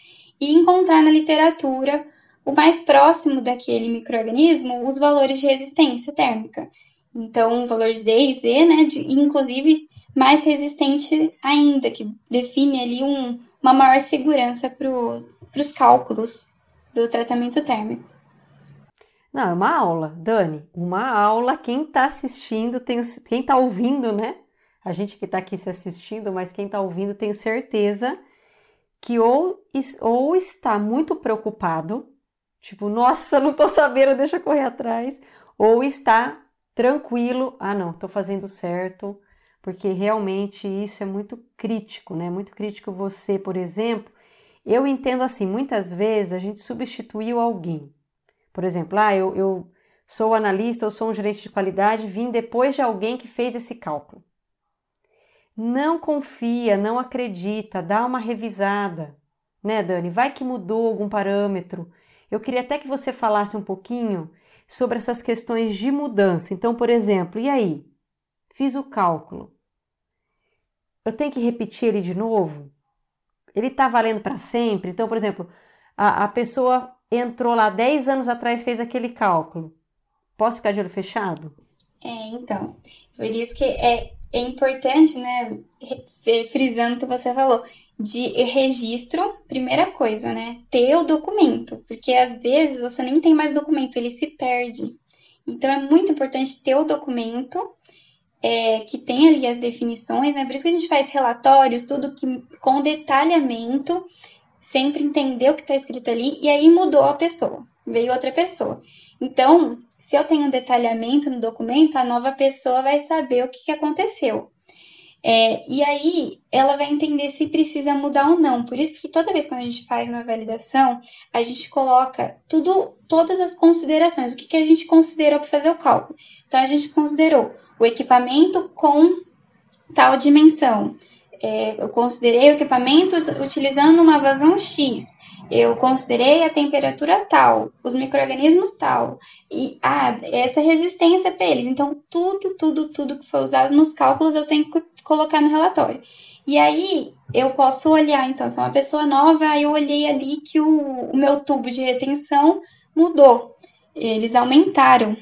e encontrar na literatura o mais próximo daquele microorganismo os valores de resistência térmica. Então, o valor de D e Z, né, de, inclusive mais resistente ainda, que define ali um, uma maior segurança para os cálculos do tratamento térmico. Não, é uma aula, Dani, uma aula. Quem está assistindo, quem está ouvindo, né? A gente que está aqui se assistindo, mas quem está ouvindo, tenho certeza que ou, ou está muito preocupado, tipo, nossa, não estou sabendo, deixa eu correr atrás, ou está tranquilo, ah, não, estou fazendo certo, porque realmente isso é muito crítico, né? Muito crítico você, por exemplo. Eu entendo assim, muitas vezes a gente substituiu alguém. Por exemplo, ah, eu, eu sou analista, eu sou um gerente de qualidade, vim depois de alguém que fez esse cálculo. Não confia, não acredita, dá uma revisada, né, Dani? Vai que mudou algum parâmetro. Eu queria até que você falasse um pouquinho sobre essas questões de mudança. Então, por exemplo, e aí? Fiz o cálculo. Eu tenho que repetir ele de novo? Ele está valendo para sempre? Então, por exemplo, a, a pessoa entrou lá 10 anos atrás fez aquele cálculo. Posso ficar de olho fechado? É, então. Por isso que é, é importante, né, frisando o que você falou, de registro, primeira coisa, né, ter o documento, porque às vezes você nem tem mais documento, ele se perde. Então é muito importante ter o documento é, que tem ali as definições, né? Por isso que a gente faz relatórios, tudo que com detalhamento, sempre entender o que está escrito ali, e aí mudou a pessoa, veio outra pessoa. Então, se eu tenho um detalhamento no documento, a nova pessoa vai saber o que, que aconteceu. É, e aí ela vai entender se precisa mudar ou não. Por isso que toda vez que a gente faz uma validação, a gente coloca tudo, todas as considerações. O que, que a gente considerou para fazer o cálculo? Então a gente considerou o equipamento com tal dimensão. É, eu considerei o equipamento utilizando uma vazão X. Eu considerei a temperatura tal, os micro-organismos tal, e ah, essa resistência para eles. Então, tudo, tudo, tudo que foi usado nos cálculos eu tenho que colocar no relatório. E aí, eu posso olhar, então, se é uma pessoa nova, aí eu olhei ali que o, o meu tubo de retenção mudou. Eles aumentaram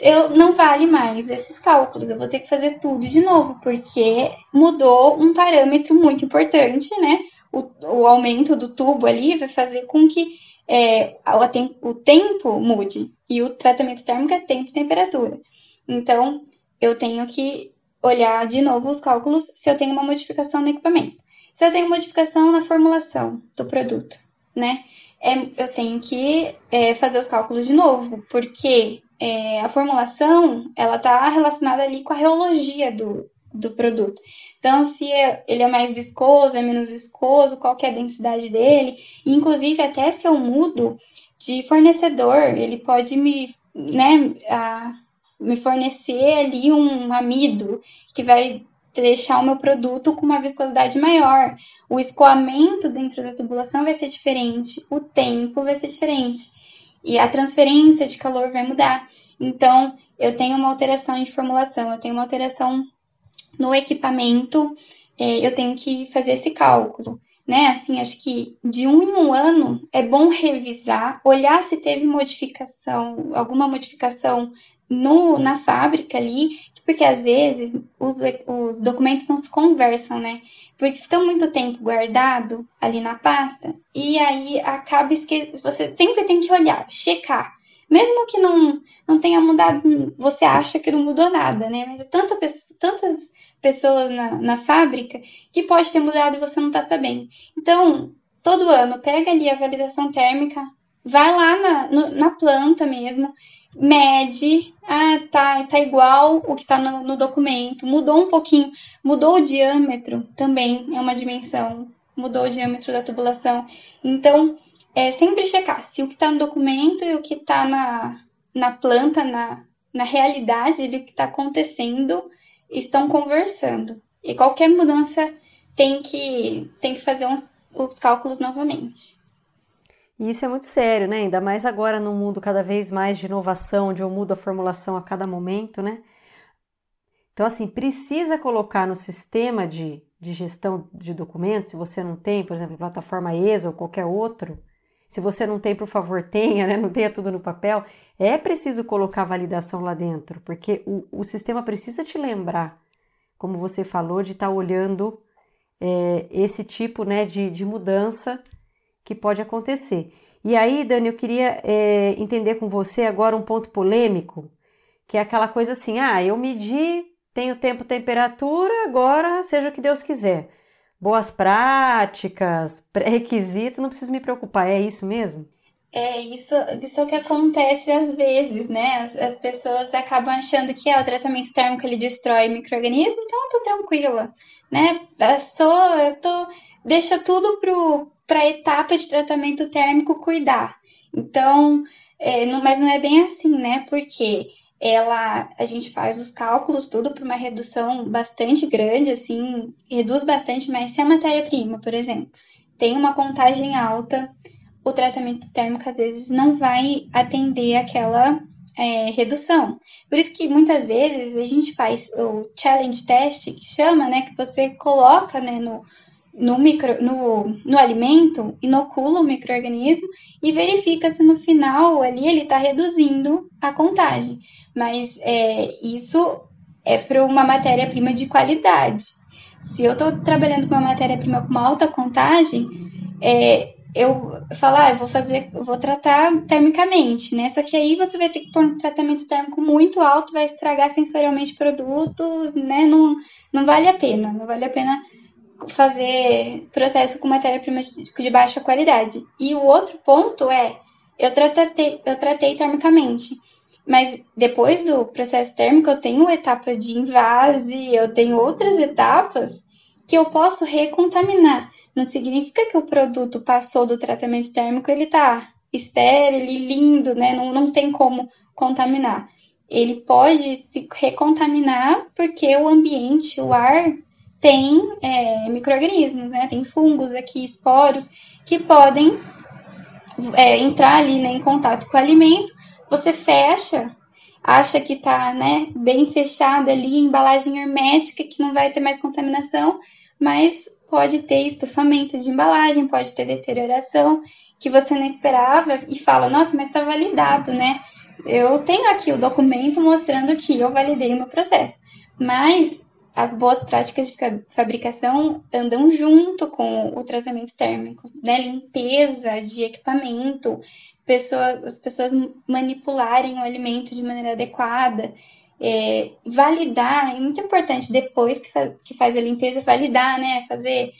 eu não vale mais esses cálculos, eu vou ter que fazer tudo de novo, porque mudou um parâmetro muito importante, né? O, o aumento do tubo ali vai fazer com que é, o, o tempo mude, e o tratamento térmico é tempo e temperatura. Então, eu tenho que olhar de novo os cálculos se eu tenho uma modificação no equipamento. Se eu tenho modificação na formulação do produto, né? É, eu tenho que é, fazer os cálculos de novo, porque é, a formulação ela está relacionada ali com a reologia do, do produto. Então, se é, ele é mais viscoso, é menos viscoso, qual é a densidade dele, inclusive até se eu mudo de fornecedor, ele pode me, né, a, me fornecer ali um amido que vai deixar o meu produto com uma viscosidade maior. O escoamento dentro da tubulação vai ser diferente, o tempo vai ser diferente e a transferência de calor vai mudar. Então, eu tenho uma alteração de formulação, eu tenho uma alteração no equipamento, é, eu tenho que fazer esse cálculo. Né? Assim, acho que de um em um ano é bom revisar, olhar se teve modificação, alguma modificação no, na fábrica ali, porque às vezes os, os documentos não se conversam, né? Porque fica muito tempo guardado ali na pasta e aí acaba esquecendo. Você sempre tem que olhar, checar. Mesmo que não, não tenha mudado, você acha que não mudou nada, né? Mas é tanta, tantas pessoas na, na fábrica que pode ter mudado e você não está sabendo. Então, todo ano, pega ali a validação térmica, vai lá na, no, na planta mesmo, mede, ah, tá, tá igual o que está no, no, documento, mudou um pouquinho, mudou o diâmetro também, é uma dimensão, mudou o diâmetro da tubulação. Então, é sempre checar se o que está no documento e o que está na, na planta, na, na realidade, o que está acontecendo, estão conversando. E qualquer mudança tem que, tem que fazer uns, os cálculos novamente. E isso é muito sério, né? Ainda mais agora num mundo cada vez mais de inovação, onde eu mudo a formulação a cada momento, né? Então, assim, precisa colocar no sistema de, de gestão de documentos, se você não tem, por exemplo, plataforma ESA ou qualquer outro, se você não tem, por favor, tenha, né? Não tenha tudo no papel. É preciso colocar validação lá dentro, porque o, o sistema precisa te lembrar, como você falou, de estar tá olhando é, esse tipo né, de, de mudança que pode acontecer. E aí, Dani, eu queria é, entender com você agora um ponto polêmico, que é aquela coisa assim: ah, eu medi, tenho tempo, temperatura, agora seja o que Deus quiser. Boas práticas, pré-requisito, não preciso me preocupar, é isso mesmo? É isso, isso é que acontece às vezes, né? As, as pessoas acabam achando que ah, o tratamento térmico ele destrói microorganismo, então eu tô tranquila, né? Eu sou, eu tô, deixa tudo pro para a etapa de tratamento térmico cuidar. Então, é, não, mas não é bem assim, né? Porque ela, a gente faz os cálculos tudo para uma redução bastante grande, assim, reduz bastante, mas se a matéria-prima, por exemplo, tem uma contagem alta, o tratamento térmico às vezes não vai atender aquela é, redução. Por isso que muitas vezes a gente faz o challenge test, que chama, né, que você coloca né, no, no, micro, no, no alimento, inocula o microorganismo e verifica se no final ali ele está reduzindo a contagem. Mas é, isso é para uma matéria-prima de qualidade. Se eu estou trabalhando com uma matéria-prima com uma alta contagem, é, eu falar, ah, eu vou fazer, eu vou tratar termicamente, né? Só que aí você vai ter que pôr um tratamento térmico muito alto, vai estragar sensorialmente o produto, né? Não, não vale a pena, não vale a pena fazer processo com matéria-prima de baixa qualidade. E o outro ponto é, eu tratei, eu tratei termicamente. Mas depois do processo térmico, eu tenho etapa de invase, eu tenho outras etapas que eu posso recontaminar. Não significa que o produto passou do tratamento térmico, ele tá estéril, lindo, né? Não, não tem como contaminar. Ele pode se recontaminar porque o ambiente, o ar, tem é, micro-organismos, né? Tem fungos aqui, esporos, que podem é, entrar ali né, em contato com o alimento. Você fecha, acha que está né, bem fechada ali, embalagem hermética, que não vai ter mais contaminação, mas pode ter estufamento de embalagem, pode ter deterioração que você não esperava e fala, nossa, mas está validado, né? Eu tenho aqui o documento mostrando que eu validei o meu processo. Mas as boas práticas de fabricação andam junto com o tratamento térmico, né? Limpeza de equipamento, pessoas, as pessoas manipularem o alimento de maneira adequada, é, validar, é muito importante depois que faz, que faz a limpeza, validar, né? Fazer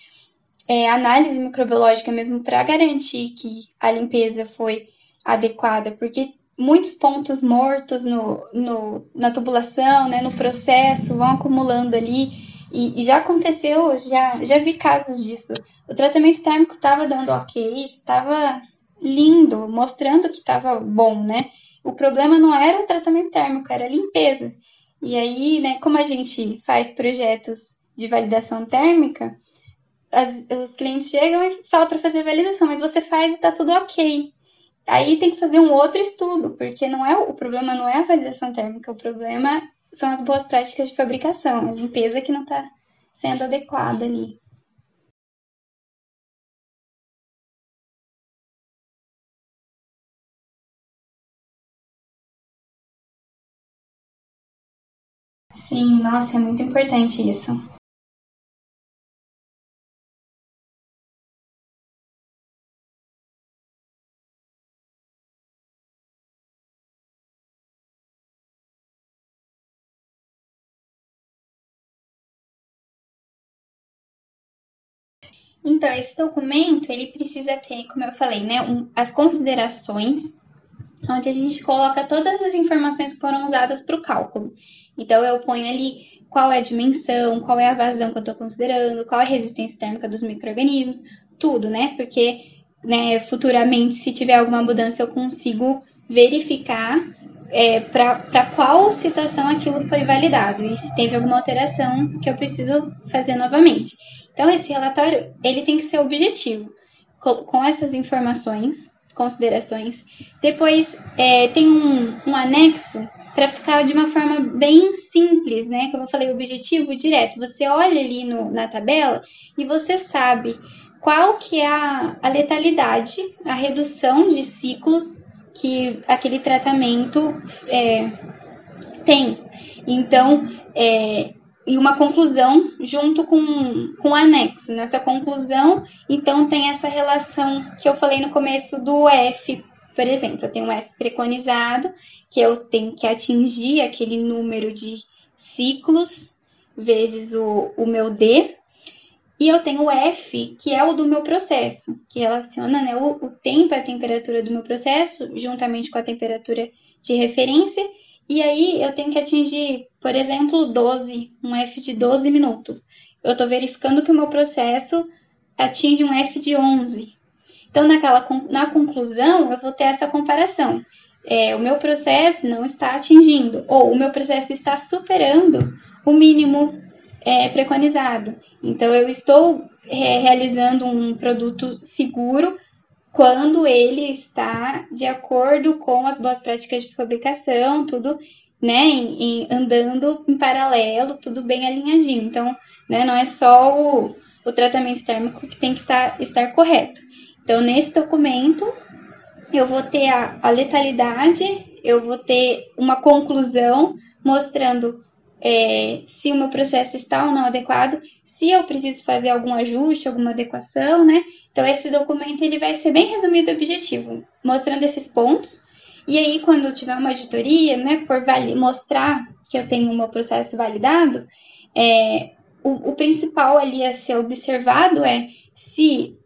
é, análise microbiológica mesmo para garantir que a limpeza foi adequada, porque muitos pontos mortos no, no, na tubulação, né, no processo, vão acumulando ali. E, e já aconteceu, já, já vi casos disso. O tratamento térmico estava dando ok, estava lindo, mostrando que estava bom, né? O problema não era o tratamento térmico, era a limpeza. E aí, né, como a gente faz projetos de validação térmica, as, os clientes chegam e falam para fazer validação, mas você faz e está tudo ok. Aí tem que fazer um outro estudo, porque não é o problema não é a validação térmica, o problema são as boas práticas de fabricação, a limpeza que não está sendo adequada ali. Sim, nossa, é muito importante isso. Então, esse documento, ele precisa ter, como eu falei, né, um, as considerações, onde a gente coloca todas as informações que foram usadas para o cálculo. Então, eu ponho ali qual é a dimensão, qual é a vazão que eu estou considerando, qual é a resistência térmica dos micro-organismos, tudo, né? Porque né, futuramente, se tiver alguma mudança, eu consigo verificar é, para qual situação aquilo foi validado e se teve alguma alteração que eu preciso fazer novamente. Então, esse relatório ele tem que ser objetivo, com, essas informações, considerações. Depois, é, tem um, um anexo para ficar de uma forma bem simples, né? Como eu falei, objetivo direto. Você olha ali no, na tabela e você sabe qual que é a, a letalidade, a redução de ciclos que aquele tratamento é, tem. Então, é, e uma conclusão junto com, com o anexo. Nessa conclusão, então, tem essa relação que eu falei no começo do F, por exemplo. Eu tenho um F preconizado, que eu tenho que atingir aquele número de ciclos vezes o, o meu D. E eu tenho o F, que é o do meu processo, que relaciona né, o, o tempo e a temperatura do meu processo, juntamente com a temperatura de referência. E aí eu tenho que atingir por exemplo, 12, um F de 12 minutos. Eu estou verificando que o meu processo atinge um F de 11. Então, naquela, na conclusão, eu vou ter essa comparação. É, o meu processo não está atingindo, ou o meu processo está superando o mínimo é, preconizado. Então, eu estou é, realizando um produto seguro quando ele está de acordo com as boas práticas de fabricação, tudo né, em, em, andando em paralelo, tudo bem alinhadinho. Então, né, não é só o, o tratamento térmico que tem que tá, estar correto. Então, nesse documento, eu vou ter a, a letalidade, eu vou ter uma conclusão mostrando é, se o meu processo está ou não adequado, se eu preciso fazer algum ajuste, alguma adequação, né? Então, esse documento ele vai ser bem resumido e objetivo, mostrando esses pontos e aí, quando tiver uma auditoria, né, for mostrar que eu tenho o meu processo validado, é, o, o principal ali a ser observado é se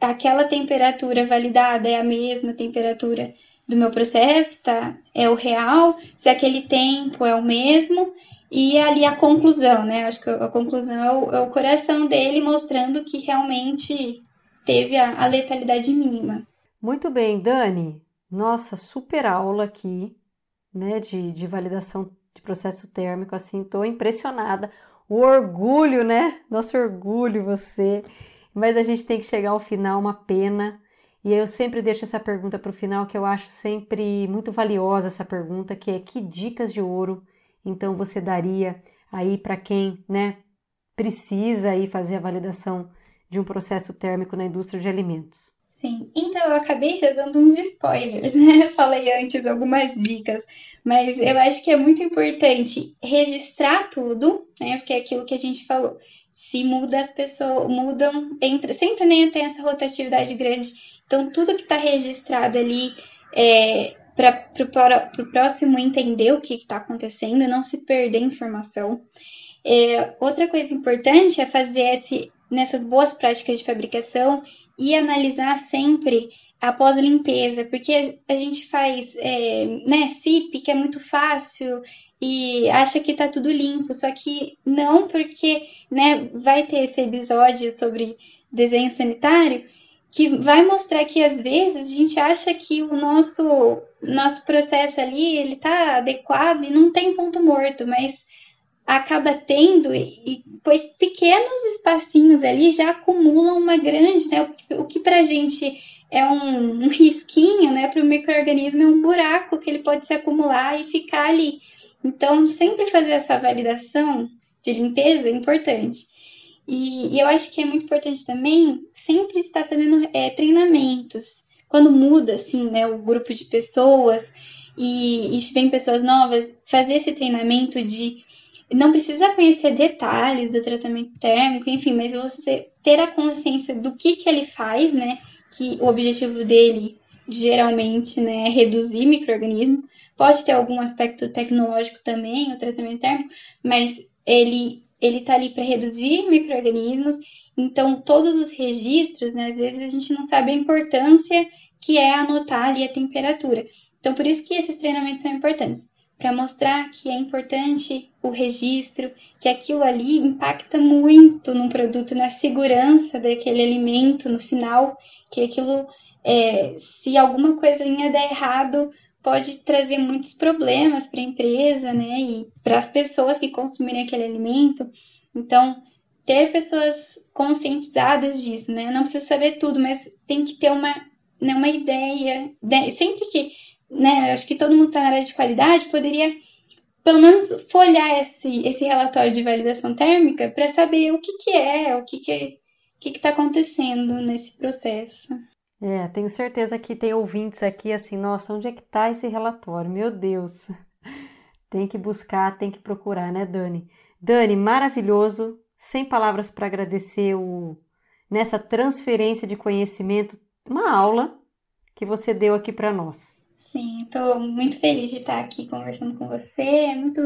aquela temperatura validada é a mesma temperatura do meu processo tá, é o real, se aquele tempo é o mesmo, e ali a conclusão, né? Acho que a conclusão é o, é o coração dele mostrando que realmente teve a, a letalidade mínima. Muito bem, Dani. Nossa, super aula aqui, né, de, de validação de processo térmico, assim, tô impressionada. O orgulho, né? Nosso orgulho, você. Mas a gente tem que chegar ao final, uma pena. E eu sempre deixo essa pergunta para o final, que eu acho sempre muito valiosa essa pergunta, que é que dicas de ouro então você daria aí para quem, né, precisa aí fazer a validação de um processo térmico na indústria de alimentos? Sim, então eu acabei já dando uns spoilers, né? Falei antes algumas dicas, mas eu acho que é muito importante registrar tudo, né? Porque é aquilo que a gente falou. Se muda, as pessoas mudam, entra, sempre nem tem essa rotatividade grande. Então, tudo que está registrado ali é, para o próximo entender o que está acontecendo e não se perder informação. É, outra coisa importante é fazer esse, nessas boas práticas de fabricação e analisar sempre após limpeza, porque a, gente faz é, né, SIP, que é muito fácil, e acha que está tudo limpo, só que não, porque né, vai ter esse episódio sobre desenho sanitário que vai mostrar que às vezes a gente acha que o nosso nosso processo ali ele está adequado e não tem ponto morto, mas acaba tendo e, e pequenos espacinhos ali já acumulam uma grande, né? O, que para a gente é um, um risquinho, né? Para o microorganismo é um buraco que ele pode se acumular e ficar ali. Então, sempre fazer essa validação de limpeza é importante. E, e, eu acho que é muito importante também sempre estar fazendo é, treinamentos. Quando muda, assim, né, o grupo de pessoas e, e vem pessoas novas, fazer esse treinamento de não precisa conhecer detalhes do tratamento térmico, enfim, mas você ter a consciência do que, que ele faz, né? Que o objetivo dele geralmente né, é reduzir microorganismo. Pode ter algum aspecto tecnológico também, o tratamento térmico, mas ele ele está ali para reduzir micro-organismos, então todos os registros, né, às vezes a gente não sabe a importância que é anotar ali a temperatura. Então, por isso que esses treinamentos são importantes, para mostrar que é importante o registro, que aquilo ali impacta muito no produto, na segurança daquele alimento no final, que aquilo, é, se alguma coisinha der errado, pode trazer muitos problemas para a empresa, né, e para as pessoas que consumirem aquele alimento. Então, ter pessoas conscientizadas disso, né? Não precisa saber tudo, mas tem que ter uma, né, uma ideia. Né? Sempre que, né, acho que todo mundo está na área de qualidade, poderia pelo menos folhar esse, esse relatório de validação térmica para saber o que, que é, o que que que está acontecendo nesse processo. É, tenho certeza que tem ouvintes aqui assim, nossa, onde é que está esse relatório? Meu Deus. Tem que buscar, tem que procurar, né, Dani? Dani, maravilhoso. Sem palavras para agradecer o nessa transferência de conhecimento, uma aula que você deu aqui para nós. Sim, estou muito feliz de estar aqui conversando com você. É muito,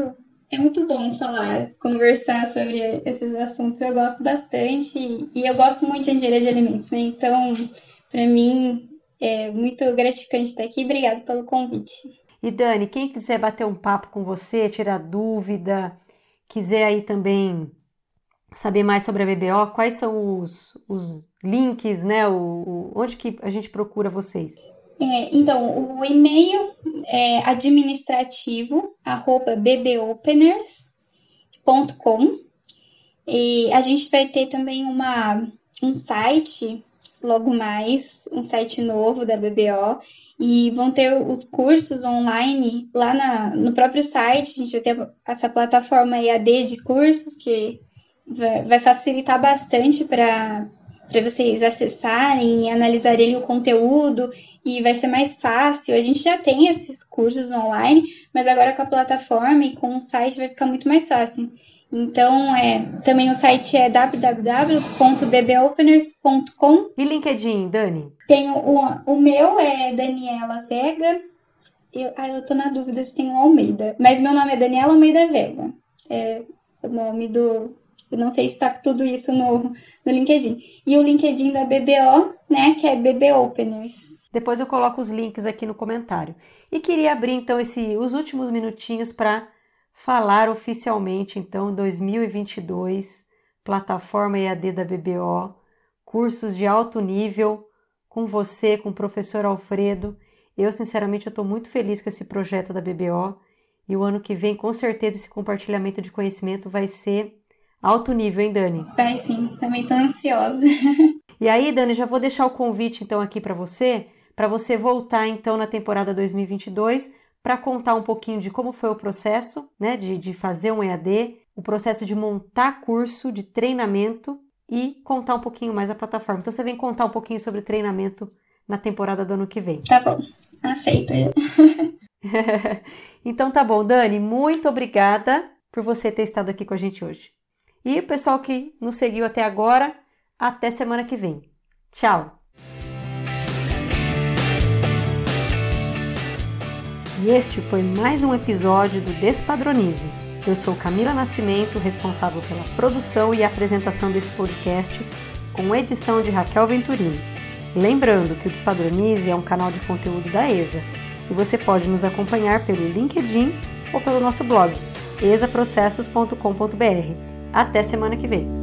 é muito bom falar, conversar sobre esses assuntos. Eu gosto bastante e eu gosto muito de engenharia de alimentos, né? Então, para mim é muito gratificante estar aqui. Obrigada pelo convite. E Dani, quem quiser bater um papo com você, tirar dúvida, quiser aí também saber mais sobre a BBO, quais são os, os links, né? O, o, onde que a gente procura vocês? É, então, o e-mail é administrativo, arroba bboopeners.com e a gente vai ter também uma, um site logo mais um site novo da BBO e vão ter os cursos online lá na, no próprio site. A gente vai ter essa plataforma EAD de cursos que vai facilitar bastante para vocês acessarem e analisarem o conteúdo e vai ser mais fácil. A gente já tem esses cursos online, mas agora com a plataforma e com o site vai ficar muito mais fácil. Então, é, também o site é www.bbopeners.com. E LinkedIn, Dani? Tem o, o meu é Daniela Vega. Eu, ah, eu tô na dúvida se tem um Almeida. Mas meu nome é Daniela Almeida Vega. É o nome do. Eu não sei se está tudo isso no, no LinkedIn. E o LinkedIn da BBO, né, que é BB Openers. Depois eu coloco os links aqui no comentário. E queria abrir então esse, os últimos minutinhos para falar oficialmente então 2022, plataforma EAD da BBO, cursos de alto nível com você, com o professor Alfredo. Eu sinceramente estou muito feliz com esse projeto da BBO e o ano que vem com certeza esse compartilhamento de conhecimento vai ser alto nível, hein, Dani? Vai sim, também estou ansiosa. E aí, Dani, já vou deixar o convite então aqui para você para você voltar então na temporada 2022 para contar um pouquinho de como foi o processo, né, de, de fazer um EAD, o processo de montar curso de treinamento e contar um pouquinho mais a plataforma. Então você vem contar um pouquinho sobre treinamento na temporada do ano que vem. Tá bom, aceito. então tá bom, Dani, muito obrigada por você ter estado aqui com a gente hoje. E o pessoal que nos seguiu até agora, até semana que vem. Tchau! E este foi mais um episódio do Despadronize. Eu sou Camila Nascimento, responsável pela produção e apresentação desse podcast, com edição de Raquel Venturini. Lembrando que o Despadronize é um canal de conteúdo da ESA e você pode nos acompanhar pelo LinkedIn ou pelo nosso blog esaprocessos.com.br. Até semana que vem!